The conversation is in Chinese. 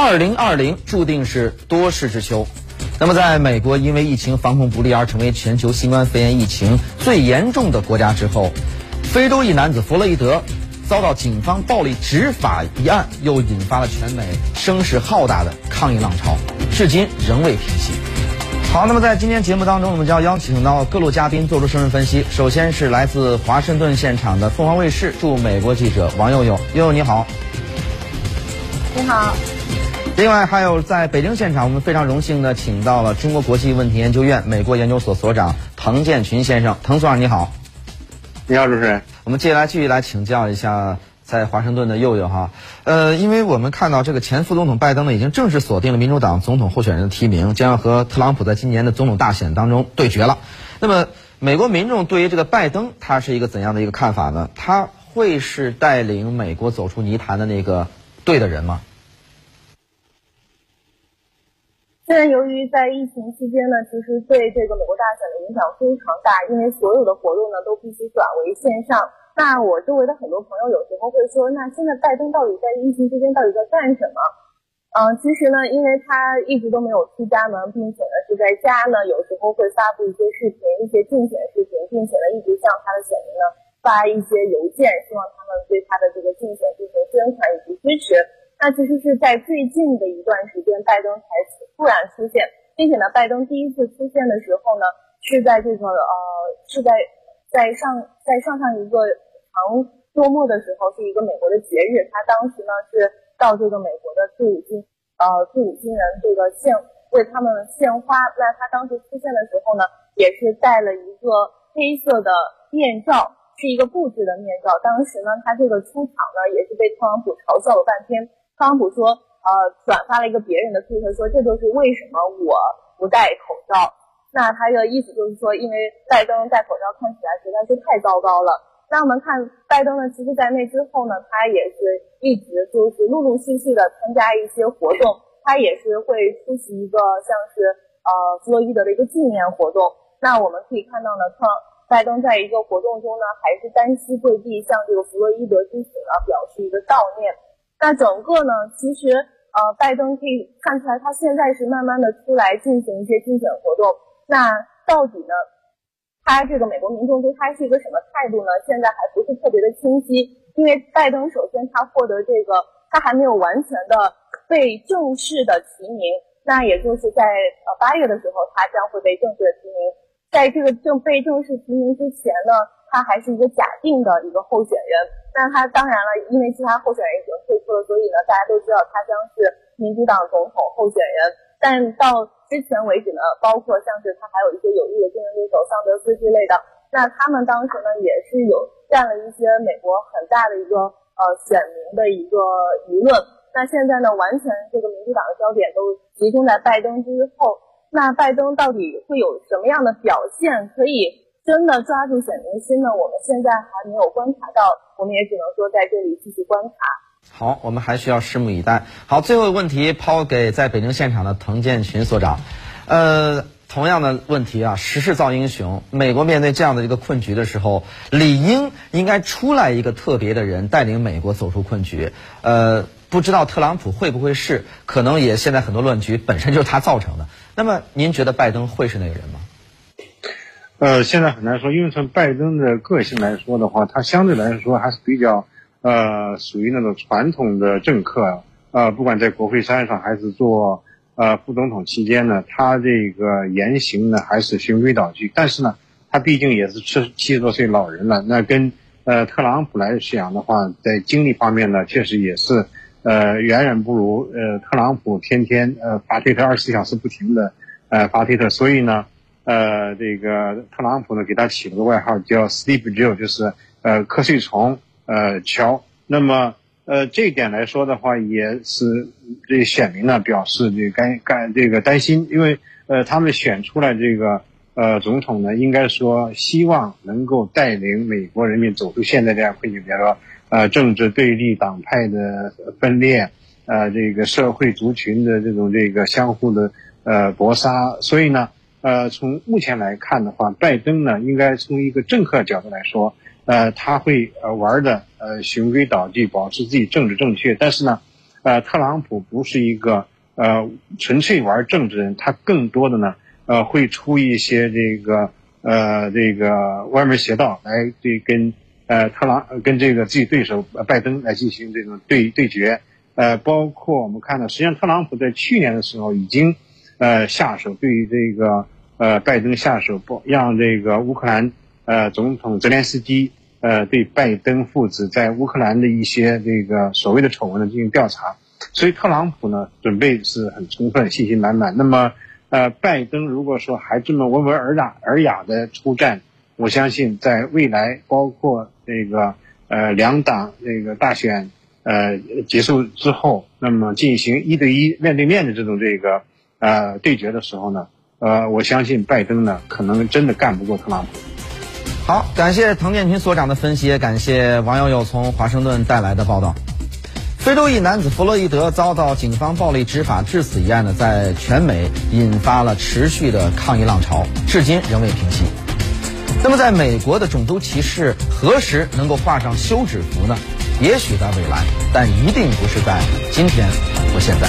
二零二零注定是多事之秋。那么，在美国因为疫情防控不力而成为全球新冠肺炎疫情最严重的国家之后，非洲一男子弗洛伊德遭到警方暴力执法一案，又引发了全美声势浩大的抗议浪潮，至今仍未平息。好，那么在今天节目当中，我们就要邀请到各路嘉宾做出深入分析。首先是来自华盛顿现场的凤凰卫视驻美国记者王佑佑，佑佑你好。你好。另外还有在北京现场，我们非常荣幸的请到了中国国际问题研究院美国研究所所长滕建群先生，滕所长你好。你好，主持人。我们接下来继续来请教一下在华盛顿的佑佑哈，呃，因为我们看到这个前副总统拜登呢，已经正式锁定了民主党总统候选人的提名，将要和特朗普在今年的总统大选当中对决了。那么，美国民众对于这个拜登，他是一个怎样的一个看法呢？他会是带领美国走出泥潭的那个对的人吗？虽然由于在疫情期间呢，其实对这个美国大选的影响非常大，因为所有的活动呢都必须转为线上。那我周围的很多朋友有时候会说，那现在拜登到底在疫情期间到底在干什么？嗯，其实呢，因为他一直都没有出家门，并且呢是在家呢，有时候会发布一些视频、一些竞选视频，并且呢一直向他的选民呢发一些邮件，希望他们对他的这个竞选进行宣传以及支持。那其实是在最近的一段时间，拜登才突然出现，并且呢，拜登第一次出现的时候呢，是在这个呃，是在在上在上上一个长周末的时候，是一个美国的节日，他当时呢是到这个美国的退伍军呃退伍军人这个献为他们献花。那他当时出现的时候呢，也是戴了一个黑色的面罩，是一个布置的面罩。当时呢，他这个出场呢，也是被特朗普嘲笑了半天。特朗普说，呃，转发了一个别人的推特，说这就是为什么我不戴口罩。那他的意思就是说，因为拜登戴口罩看起来实在是太糟糕了。那我们看拜登呢，其实在那之后呢，他也是一直就是陆陆续续的参加一些活动，他也是会出席一个像是呃弗洛伊德的一个纪念活动。那我们可以看到呢，特拜登在一个活动中呢，还是单膝跪地向这个弗洛伊德之死呢表示一个悼念。那整个呢，其实呃，拜登可以看出来，他现在是慢慢的出来进行一些竞选活动。那到底呢，他这个美国民众对他是一个什么态度呢？现在还不是特别的清晰。因为拜登首先他获得这个，他还没有完全的被正式的提名。那也就是在呃八月的时候，他将会被正式的提名。在这个正被正式提名之前呢？他还是一个假定的一个候选人，那他当然了，因为其他候选人已经退出了，所以呢，大家都知道他将是民主党总统候选人。但到之前为止呢，包括像是他还有一些有力的竞争对手桑德斯之类的，那他们当时呢也是有占了一些美国很大的一个呃选民的一个舆论。那现在呢，完全这个民主党的焦点都集中在拜登之后，那拜登到底会有什么样的表现可以？真的抓住选民心呢？我们现在还没有观察到，我们也只能说在这里继续观察。好，我们还需要拭目以待。好，最后一个问题抛给在北京现场的滕建群所长。呃，同样的问题啊，时势造英雄。美国面对这样的一个困局的时候，理应应该出来一个特别的人带领美国走出困局。呃，不知道特朗普会不会是？可能也现在很多乱局本身就是他造成的。那么您觉得拜登会是那个人吗？呃，现在很难说，因为从拜登的个性来说的话，他相对来说还是比较，呃，属于那种传统的政客啊。呃，不管在国会山上还是做呃副总统期间呢，他这个言行呢还是循规蹈矩。但是呢，他毕竟也是七七十多岁老人了，那跟呃特朗普来讲的话，在精力方面呢，确实也是呃远远不如呃特朗普天天呃发推特二十四小时不停的呃发推特，所以呢。呃，这个特朗普呢，给他起了个外号叫 “Sleep Joe”，就是呃瞌睡虫呃乔。那么呃这一点来说的话，也是这选民呢表示这该该这个担心，因为呃他们选出来这个呃总统呢，应该说希望能够带领美国人民走出现在这样困境，比如说呃政治对立、党派的分裂，呃这个社会族群的这种这个相互的呃搏杀，所以呢。呃，从目前来看的话，拜登呢，应该从一个政客角度来说，呃，他会呃玩的呃循规蹈矩，保持自己政治正确。但是呢，呃，特朗普不是一个呃纯粹玩政治人，他更多的呢，呃，会出一些这个呃这个歪门邪道来对跟呃特朗跟这个自己对手拜登来进行这种对对决。呃，包括我们看到，实际上特朗普在去年的时候已经呃下手对于这个呃拜登下手，不让这个乌克兰呃总统泽连斯基。呃，对拜登父子在乌克兰的一些这个所谓的丑闻呢进行调查，所以特朗普呢准备是很充分，信心满满。那么，呃，拜登如果说还这么温文尔雅尔雅的出战，我相信在未来，包括这个呃两党这个大选呃结束之后，那么进行一对一面对面的这种这个呃对决的时候呢，呃，我相信拜登呢可能真的干不过特朗普。好，感谢滕建群所长的分析，也感谢王友友从华盛顿带来的报道。非洲裔男子弗洛伊德遭到警方暴力执法致死一案呢，在全美引发了持续的抗议浪潮，至今仍未平息。那么，在美国的种族歧视何时能够画上休止符呢？也许在未来，但一定不是在今天或现在。